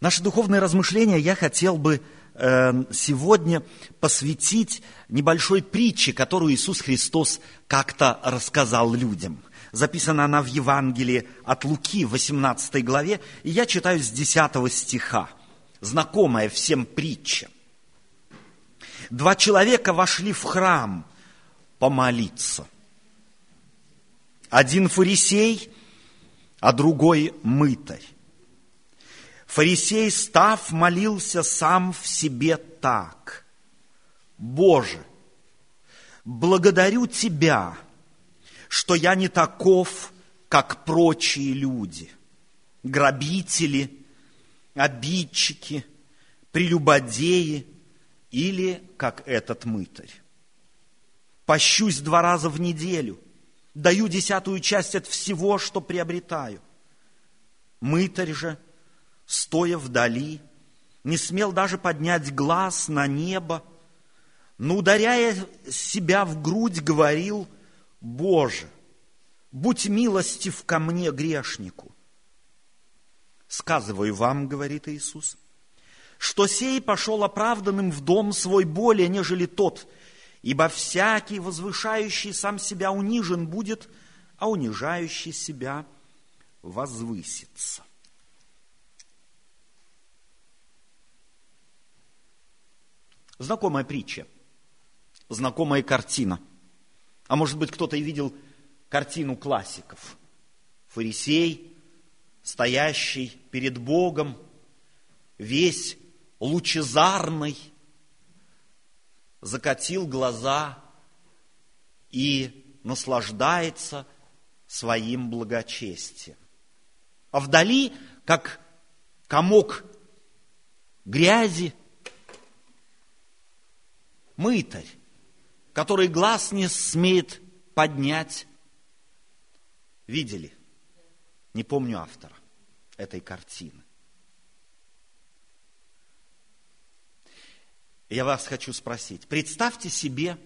Наше духовное размышление я хотел бы э, сегодня посвятить небольшой притче, которую Иисус Христос как-то рассказал людям. Записана она в Евангелии от Луки, 18 главе, и я читаю с 10 стиха, знакомая всем притча. Два человека вошли в храм помолиться. Один фарисей, а другой мытарь. Фарисей, став, молился сам в себе так. Боже, благодарю Тебя, что я не таков, как прочие люди, грабители, обидчики, прелюбодеи или как этот мытарь. Пощусь два раза в неделю, даю десятую часть от всего, что приобретаю. Мытарь же – стоя вдали, не смел даже поднять глаз на небо, но, ударяя себя в грудь, говорил, «Боже, будь милостив ко мне, грешнику». «Сказываю вам, — говорит Иисус, — что сей пошел оправданным в дом свой более, нежели тот, ибо всякий, возвышающий сам себя, унижен будет, а унижающий себя возвысится». Знакомая притча, знакомая картина. А может быть, кто-то и видел картину классиков. Фарисей, стоящий перед Богом, весь лучезарный, закатил глаза и наслаждается своим благочестием. А вдали, как комок грязи, мытарь, который глаз не смеет поднять. Видели? Не помню автора этой картины. Я вас хочу спросить. Представьте себе,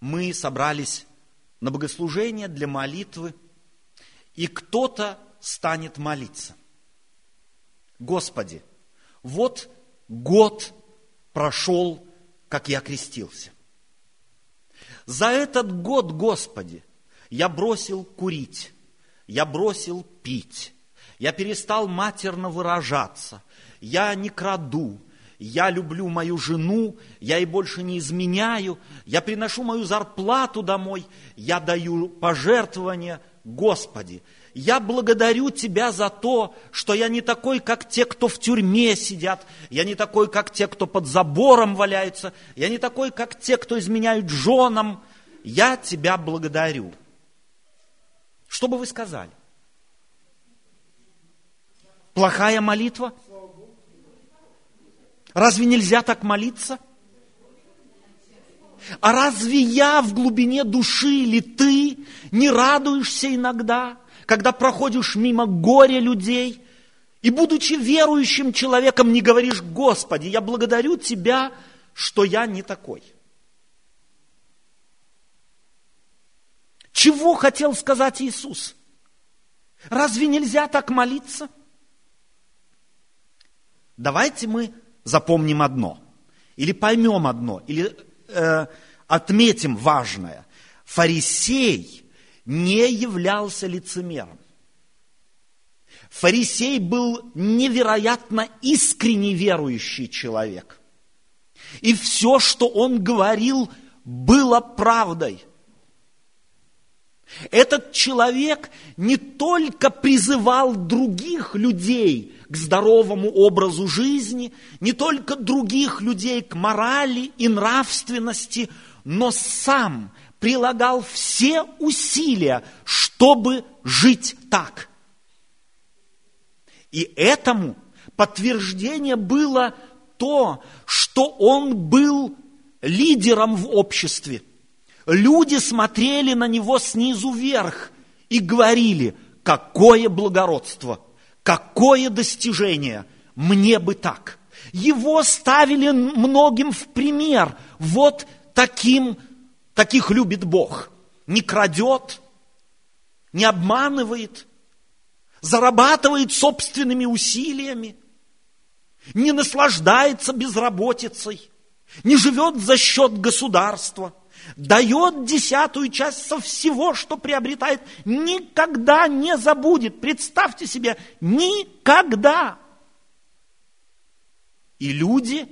мы собрались на богослужение для молитвы, и кто-то станет молиться. Господи, вот год прошел как я крестился. За этот год, Господи, я бросил курить, я бросил пить, я перестал матерно выражаться, я не краду, я люблю мою жену, я ей больше не изменяю, я приношу мою зарплату домой, я даю пожертвования, Господи, я благодарю Тебя за то, что я не такой, как те, кто в тюрьме сидят, я не такой, как те, кто под забором валяются, я не такой, как те, кто изменяют женам. Я Тебя благодарю. Что бы вы сказали? Плохая молитва? Разве нельзя так молиться? А разве я в глубине души или ты не радуешься иногда, когда проходишь мимо горя людей, и, будучи верующим человеком, не говоришь, Господи, я благодарю Тебя, что я не такой. Чего хотел сказать Иисус? Разве нельзя так молиться? Давайте мы запомним одно, или поймем одно, или э, отметим важное. Фарисей не являлся лицемером. Фарисей был невероятно искренне верующий человек. И все, что он говорил, было правдой. Этот человек не только призывал других людей к здоровому образу жизни, не только других людей к морали и нравственности, но сам прилагал все усилия, чтобы жить так. И этому подтверждение было то, что он был лидером в обществе. Люди смотрели на него снизу вверх и говорили, какое благородство, какое достижение, мне бы так. Его ставили многим в пример. Вот таким Таких любит Бог. Не крадет, не обманывает, зарабатывает собственными усилиями. не наслаждается безработицей, не живет за счет государства, дает десятую часть со всего, что приобретает, никогда не забудет. Представьте себе, никогда. И люди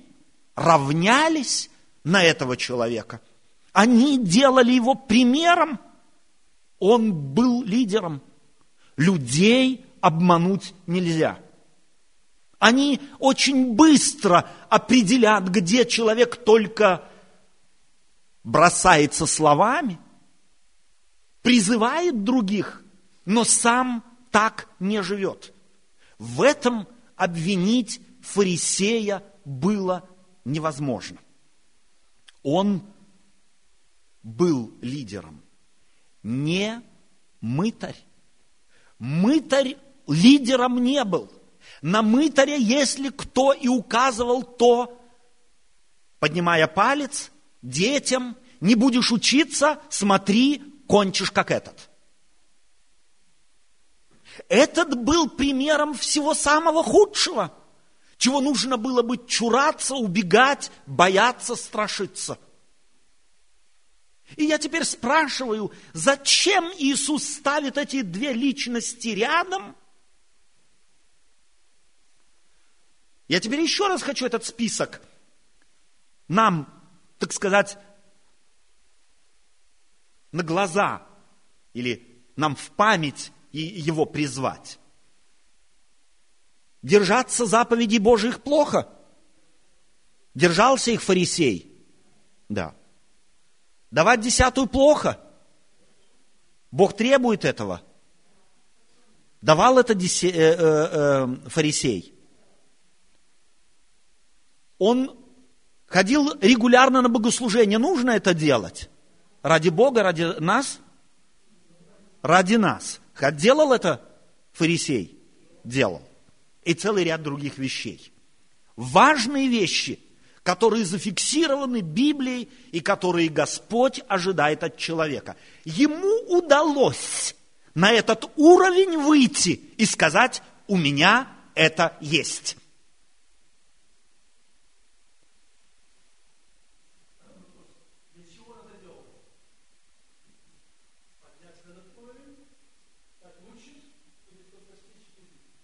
равнялись на этого человека. Они делали его примером. Он был лидером. Людей обмануть нельзя. Они очень быстро определят, где человек только бросается словами, призывает других, но сам так не живет. В этом обвинить фарисея было невозможно. Он был лидером, не мытарь. Мытарь лидером не был. На мытаре, если кто и указывал, то, поднимая палец, детям, не будешь учиться, смотри, кончишь как этот. Этот был примером всего самого худшего, чего нужно было бы чураться, убегать, бояться, страшиться. И я теперь спрашиваю, зачем Иисус ставит эти две личности рядом? Я теперь еще раз хочу этот список нам, так сказать, на глаза или нам в память его призвать. Держаться заповедей Божьих плохо. Держался их фарисей. Да. Давать десятую плохо. Бог требует этого. Давал это э, э, э, фарисей. Он ходил регулярно на богослужение. Нужно это делать? Ради Бога, ради нас? Ради нас. Делал это фарисей? Делал. И целый ряд других вещей. Важные вещи – которые зафиксированы Библией и которые Господь ожидает от человека. Ему удалось на этот уровень выйти и сказать, у меня это есть.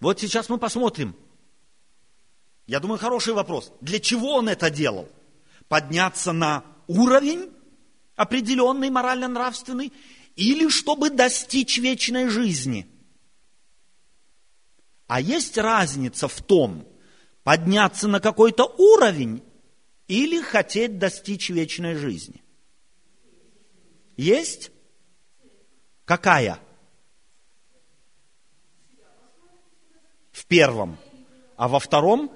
Вот сейчас мы посмотрим, я думаю, хороший вопрос. Для чего он это делал? Подняться на уровень определенный морально-нравственный или чтобы достичь вечной жизни? А есть разница в том, подняться на какой-то уровень или хотеть достичь вечной жизни? Есть? Какая? В первом. А во втором?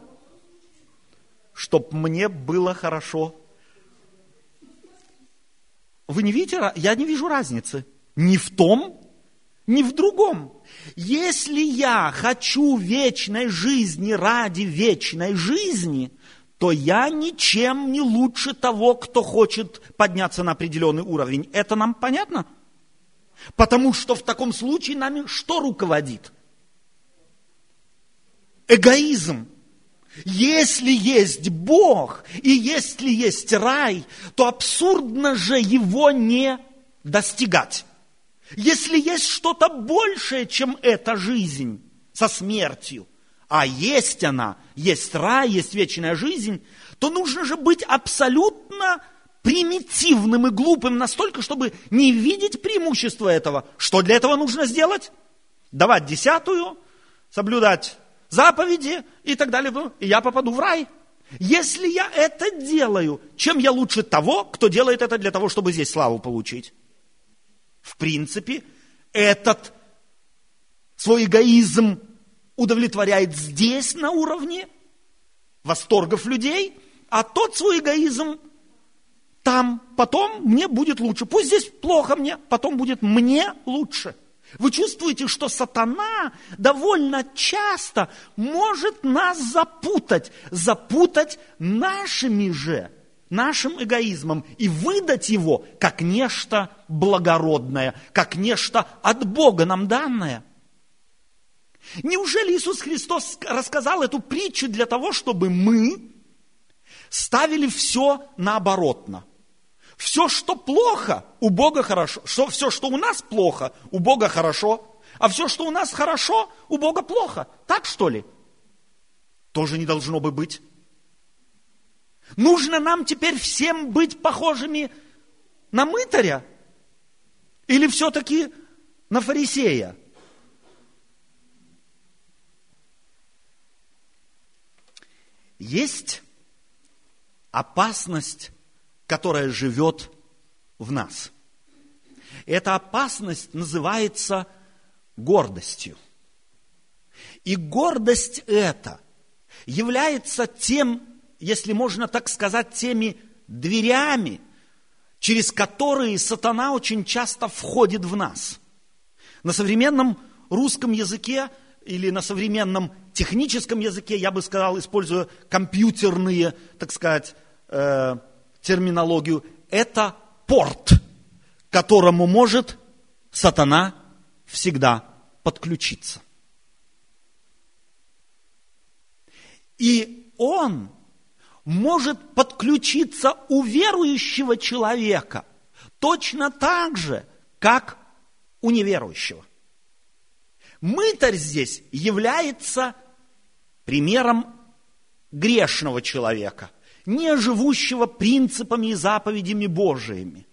Чтобы мне было хорошо. Вы не видите? Я не вижу разницы. Ни в том, ни в другом. Если я хочу вечной жизни ради вечной жизни, то я ничем не лучше того, кто хочет подняться на определенный уровень. Это нам понятно? Потому что в таком случае нами что руководит? Эгоизм. Если есть Бог и если есть рай, то абсурдно же его не достигать. Если есть что-то большее, чем эта жизнь со смертью, а есть она, есть рай, есть вечная жизнь, то нужно же быть абсолютно примитивным и глупым настолько, чтобы не видеть преимущества этого. Что для этого нужно сделать? Давать десятую, соблюдать заповеди и так далее, и я попаду в рай. Если я это делаю, чем я лучше того, кто делает это для того, чтобы здесь славу получить? В принципе, этот свой эгоизм удовлетворяет здесь на уровне восторгов людей, а тот свой эгоизм там, потом мне будет лучше. Пусть здесь плохо мне, потом будет мне лучше – вы чувствуете, что сатана довольно часто может нас запутать, запутать нашими же, нашим эгоизмом и выдать его как нечто благородное, как нечто от Бога нам данное. Неужели Иисус Христос рассказал эту притчу для того, чтобы мы ставили все наоборотно? Все, что плохо, у Бога хорошо. Что, все, что у нас плохо, у Бога хорошо. А все, что у нас хорошо, у Бога плохо. Так что ли? Тоже не должно бы быть. Нужно нам теперь всем быть похожими на мытаря? Или все-таки на фарисея? Есть опасность, которая живет в нас. Эта опасность называется гордостью. И гордость эта является тем, если можно так сказать, теми дверями, через которые сатана очень часто входит в нас. На современном русском языке или на современном техническом языке, я бы сказал, используя компьютерные, так сказать, э, терминологию, это порт, к которому может сатана всегда подключиться. И он может подключиться у верующего человека точно так же, как у неверующего. Мытарь здесь является примером грешного человека, не живущего принципами и заповедями Божиими.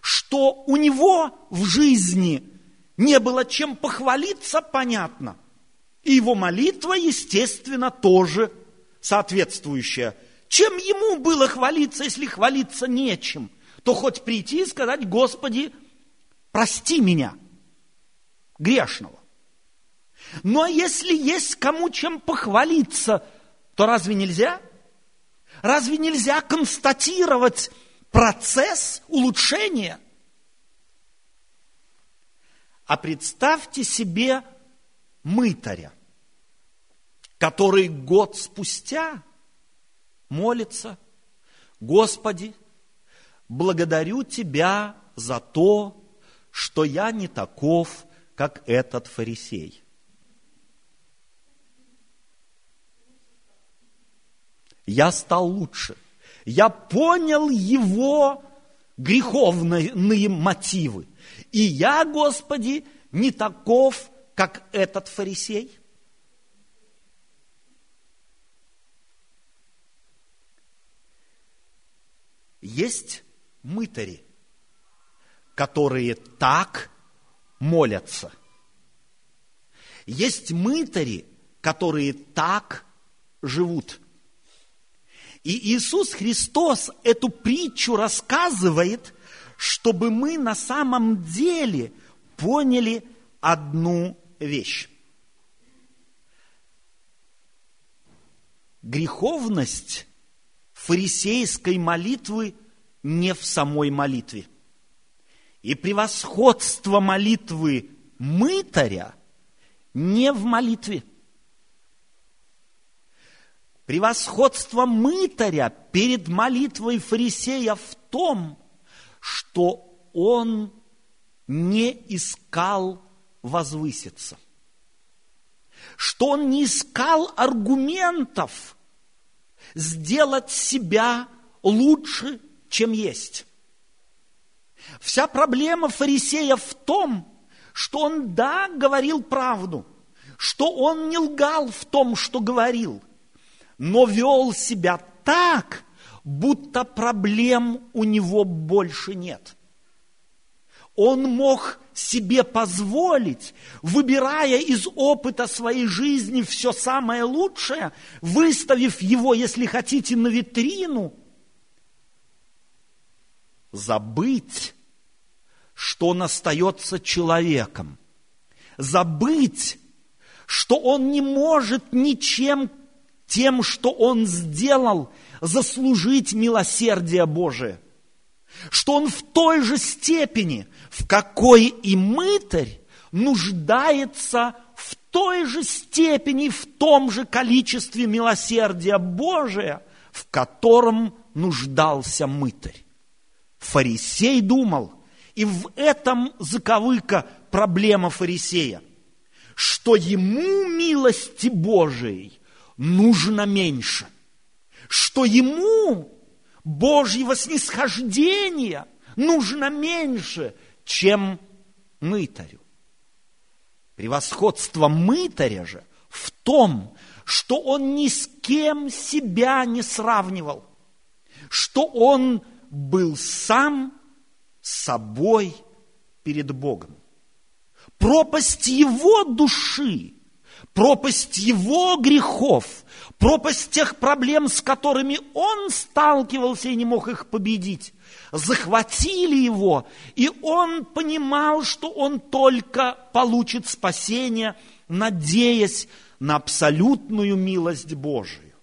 Что у него в жизни не было чем похвалиться, понятно. И его молитва, естественно, тоже соответствующая. Чем ему было хвалиться, если хвалиться нечем? То хоть прийти и сказать, Господи, прости меня, грешного. Но если есть кому чем похвалиться, то разве нельзя? Разве нельзя констатировать процесс улучшения? А представьте себе мытаря, который год спустя молится, Господи, благодарю Тебя за то, что я не таков, как этот фарисей. Я стал лучше. Я понял его греховные мотивы. И я, Господи, не таков, как этот фарисей. Есть мытари, которые так молятся. Есть мытари, которые так живут. И Иисус Христос эту притчу рассказывает, чтобы мы на самом деле поняли одну вещь. Греховность фарисейской молитвы не в самой молитве. И превосходство молитвы мытаря не в молитве. Превосходство мытаря перед молитвой фарисея в том, что он не искал возвыситься, что он не искал аргументов сделать себя лучше, чем есть. Вся проблема фарисея в том, что он, да, говорил правду, что он не лгал в том, что говорил, но вел себя так, будто проблем у него больше нет. Он мог себе позволить, выбирая из опыта своей жизни все самое лучшее, выставив его, если хотите, на витрину, забыть, что он остается человеком, забыть, что он не может ничем тем, что он сделал, заслужить милосердие Божие, что он в той же степени – в какой и мытарь нуждается в той же степени, в том же количестве милосердия Божия, в котором нуждался мытарь. Фарисей думал, и в этом заковыка проблема фарисея, что ему милости Божией нужно меньше, что ему Божьего снисхождения нужно меньше, чем мытарю. Превосходство мытаря же в том, что он ни с кем себя не сравнивал, что он был сам собой перед Богом. Пропасть его души, пропасть его грехов, пропасть тех проблем, с которыми он сталкивался и не мог их победить, захватили его, и он понимал, что он только получит спасение, надеясь на абсолютную милость Божию.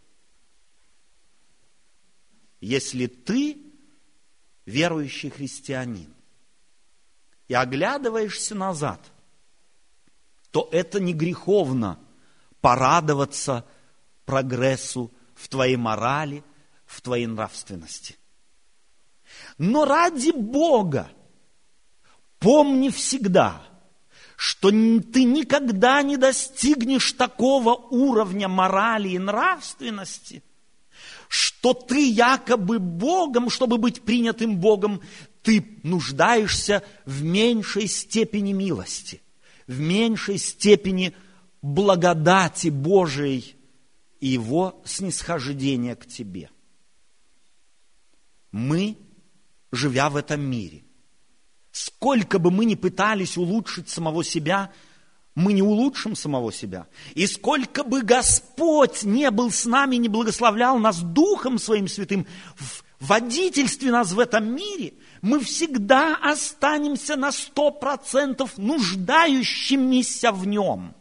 Если ты верующий христианин и оглядываешься назад, то это не греховно порадоваться прогрессу в твоей морали, в твоей нравственности – но ради Бога помни всегда, что ты никогда не достигнешь такого уровня морали и нравственности, что ты якобы Богом, чтобы быть принятым Богом, ты нуждаешься в меньшей степени милости, в меньшей степени благодати Божией и Его снисхождения к тебе. Мы живя в этом мире. Сколько бы мы ни пытались улучшить самого себя, мы не улучшим самого себя. И сколько бы Господь не был с нами, не благословлял нас Духом Своим Святым, в водительстве нас в этом мире, мы всегда останемся на сто процентов нуждающимися в Нем.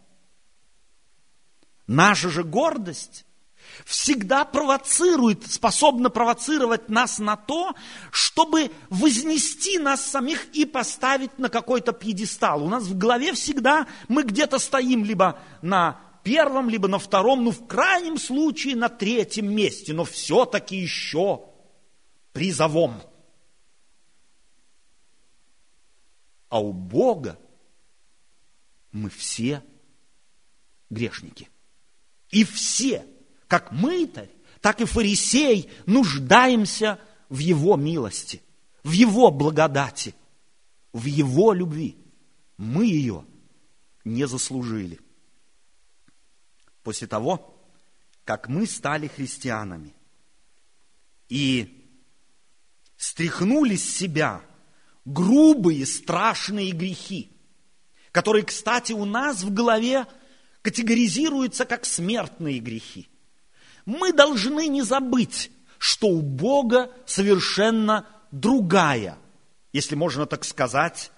Наша же гордость всегда провоцирует, способна провоцировать нас на то, чтобы вознести нас самих и поставить на какой-то пьедестал. У нас в голове всегда мы где-то стоим либо на первом, либо на втором, ну в крайнем случае на третьем месте, но все-таки еще призовом. А у Бога мы все грешники. И все как мытарь, так и фарисей нуждаемся в Его милости, в Его благодати, в Его любви. Мы ее не заслужили. После того, как мы стали христианами и стряхнули с себя грубые, страшные грехи, которые, кстати, у нас в голове категоризируются как смертные грехи – мы должны не забыть, что у Бога совершенно другая, если можно так сказать,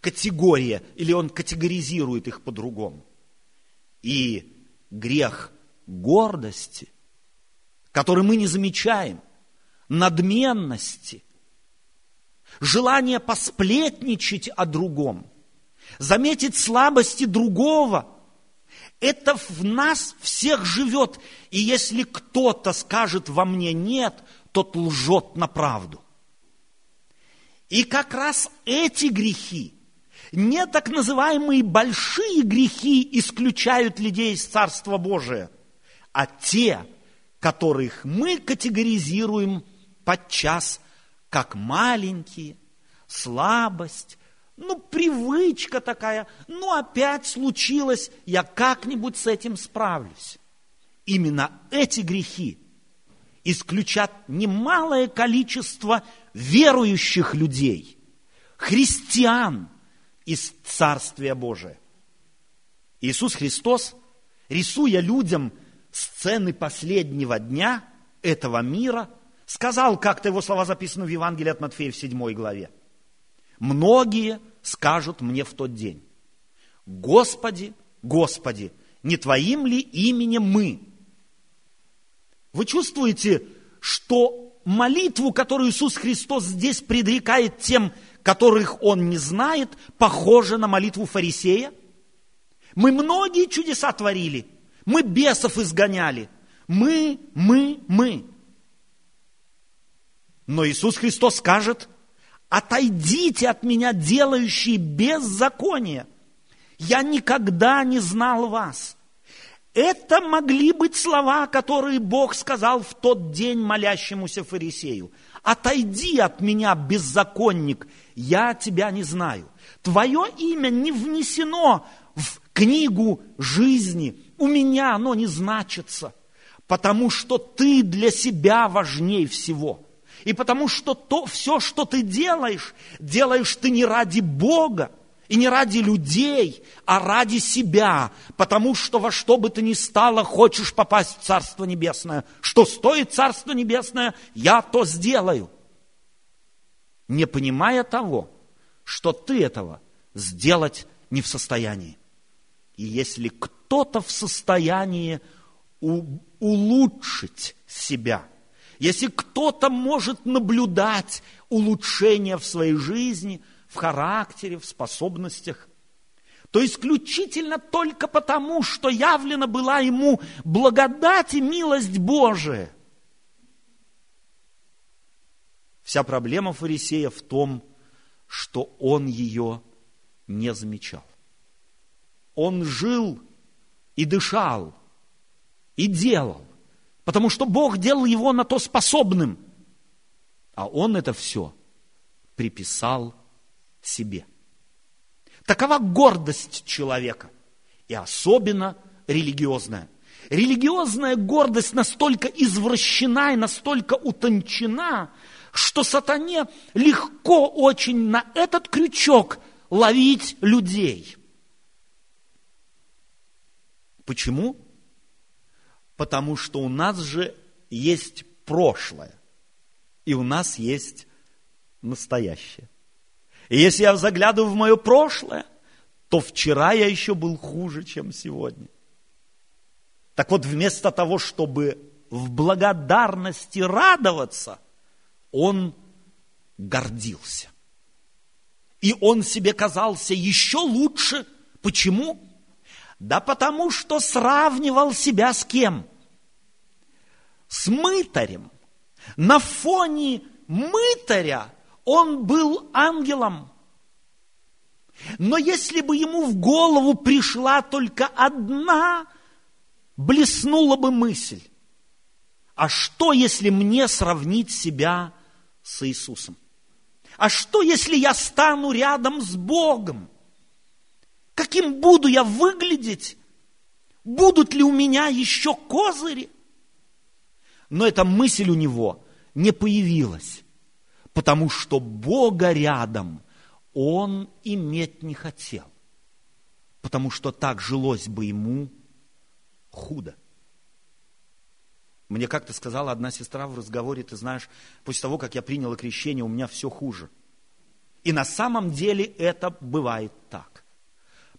категория, или Он категоризирует их по-другому. И грех гордости, который мы не замечаем, надменности, желание посплетничать о другом, заметить слабости другого – это в нас всех живет. И если кто-то скажет во мне нет, тот лжет на правду. И как раз эти грехи, не так называемые большие грехи исключают людей из Царства Божия, а те, которых мы категоризируем подчас как маленькие, слабость, ну, привычка такая, ну, опять случилось, я как-нибудь с этим справлюсь. Именно эти грехи исключат немалое количество верующих людей, христиан из Царствия Божия. Иисус Христос, рисуя людям сцены последнего дня этого мира, сказал, как-то его слова записаны в Евангелии от Матфея в 7 главе – Многие скажут мне в тот день, Господи, Господи, не Твоим ли именем мы? Вы чувствуете, что молитву, которую Иисус Христос здесь предрекает тем, которых Он не знает, похожа на молитву фарисея? Мы многие чудеса творили, мы бесов изгоняли, мы, мы, мы. Но Иисус Христос скажет, Отойдите от меня, делающие беззаконие. Я никогда не знал вас. Это могли быть слова, которые Бог сказал в тот день молящемуся фарисею. «Отойди от меня, беззаконник, я тебя не знаю. Твое имя не внесено в книгу жизни, у меня оно не значится, потому что ты для себя важней всего. И потому что то, все, что ты делаешь, делаешь ты не ради Бога, и не ради людей, а ради себя, потому что во что бы ты ни стало, хочешь попасть в Царство Небесное. Что стоит Царство Небесное, я то сделаю. Не понимая того, что ты этого сделать не в состоянии. И если кто-то в состоянии улучшить себя, если кто-то может наблюдать улучшение в своей жизни – в характере, в способностях, то исключительно только потому, что явлена была ему благодать и милость Божия. Вся проблема фарисея в том, что он ее не замечал. Он жил и дышал, и делал, потому что Бог делал его на то способным, а он это все приписал себе. Такова гордость человека, и особенно религиозная. Религиозная гордость настолько извращена и настолько утончена, что сатане легко очень на этот крючок ловить людей. Почему? Потому что у нас же есть прошлое, и у нас есть настоящее. И если я заглядываю в мое прошлое, то вчера я еще был хуже, чем сегодня. Так вот, вместо того, чтобы в благодарности радоваться, он гордился. И он себе казался еще лучше. Почему? Да потому что сравнивал себя с кем? С мытарем. На фоне мытаря он был ангелом. Но если бы ему в голову пришла только одна, блеснула бы мысль. А что, если мне сравнить себя с Иисусом? А что, если я стану рядом с Богом? Каким буду я выглядеть? Будут ли у меня еще козыри? Но эта мысль у него не появилась потому что Бога рядом он иметь не хотел, потому что так жилось бы ему худо. Мне как-то сказала одна сестра в разговоре, ты знаешь, после того, как я приняла крещение, у меня все хуже. И на самом деле это бывает так.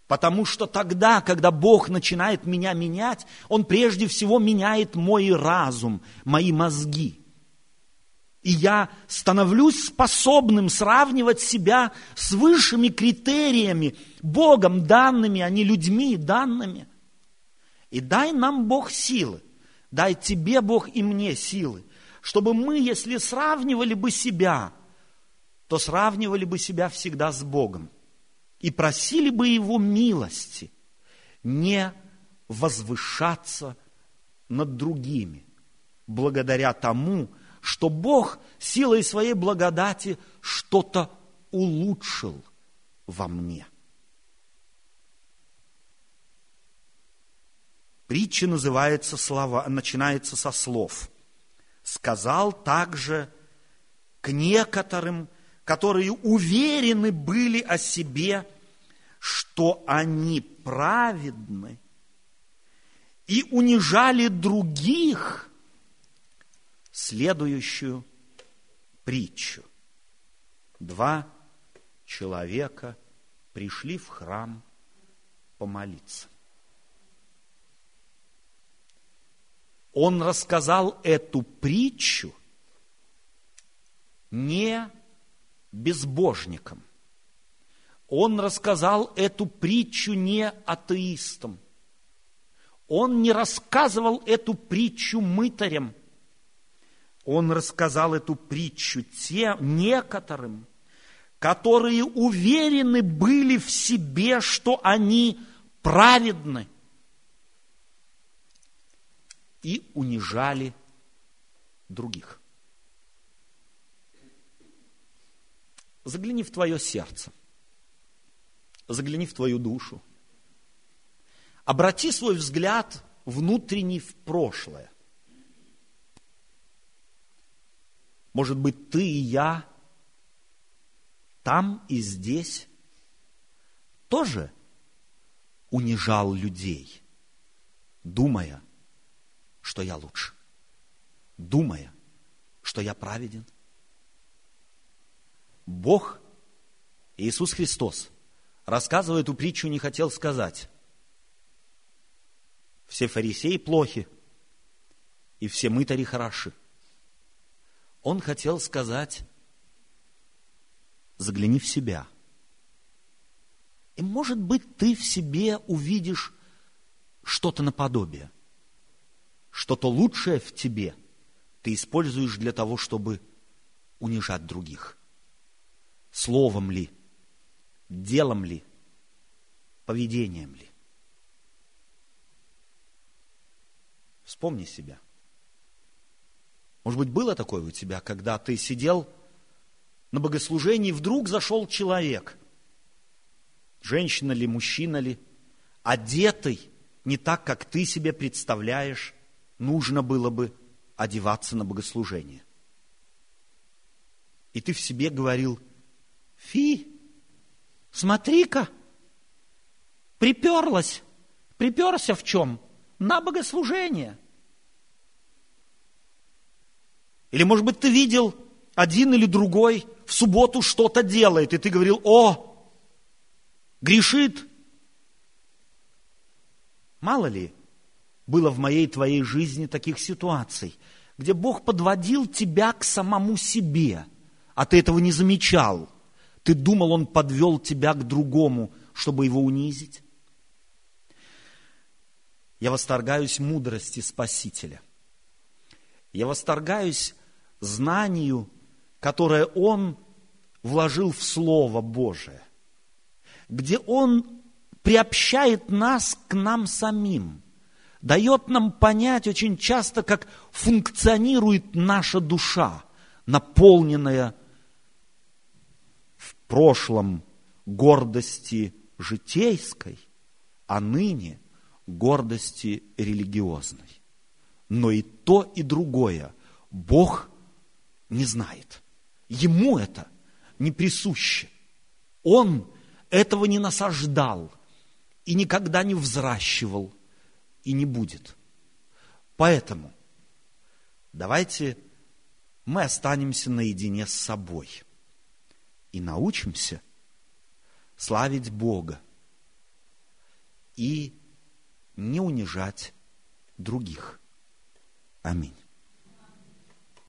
Потому что тогда, когда Бог начинает меня менять, Он прежде всего меняет мой разум, мои мозги – и я становлюсь способным сравнивать себя с высшими критериями, Богом данными, а не людьми данными. И дай нам Бог силы, дай тебе Бог и мне силы, чтобы мы, если сравнивали бы себя, то сравнивали бы себя всегда с Богом и просили бы Его милости не возвышаться над другими, благодаря тому, что Бог силой своей благодати что-то улучшил во мне. Притча называется слова, начинается со слов. Сказал также к некоторым, которые уверены были о себе, что они праведны, и унижали других – следующую притчу. Два человека пришли в храм помолиться. Он рассказал эту притчу не безбожникам. Он рассказал эту притчу не атеистам. Он не рассказывал эту притчу мытарям – он рассказал эту притчу тем некоторым, которые уверены были в себе, что они праведны, и унижали других. Загляни в твое сердце, загляни в твою душу, обрати свой взгляд внутренний в прошлое. Может быть, ты и я там и здесь тоже унижал людей, думая, что я лучше, думая, что я праведен. Бог, Иисус Христос, рассказывая эту притчу, не хотел сказать, все фарисеи плохи, и все мытари хороши. Он хотел сказать, загляни в себя. И, может быть, ты в себе увидишь что-то наподобие. Что-то лучшее в тебе ты используешь для того, чтобы унижать других. Словом ли, делом ли, поведением ли. Вспомни себя. Может быть, было такое у тебя, когда ты сидел на богослужении, вдруг зашел человек, женщина ли, мужчина ли, одетый не так, как ты себе представляешь, нужно было бы одеваться на богослужение. И ты в себе говорил, фи, смотри-ка, приперлась, приперся в чем? На богослужение. Или, может быть, ты видел один или другой в субботу что-то делает, и ты говорил, о, грешит. Мало ли было в моей твоей жизни таких ситуаций, где Бог подводил тебя к самому себе, а ты этого не замечал. Ты думал, Он подвел тебя к другому, чтобы его унизить. Я восторгаюсь мудрости Спасителя. Я восторгаюсь знанию которое Он вложил в Слово Божие, где Он приобщает нас к нам самим, дает нам понять очень часто, как функционирует наша душа, наполненная прошлом гордости житейской, а ныне гордости религиозной. Но и то, и другое Бог не знает. Ему это не присуще. Он этого не насаждал и никогда не взращивал и не будет. Поэтому давайте мы останемся наедине с собой и научимся славить Бога и не унижать других. Аминь.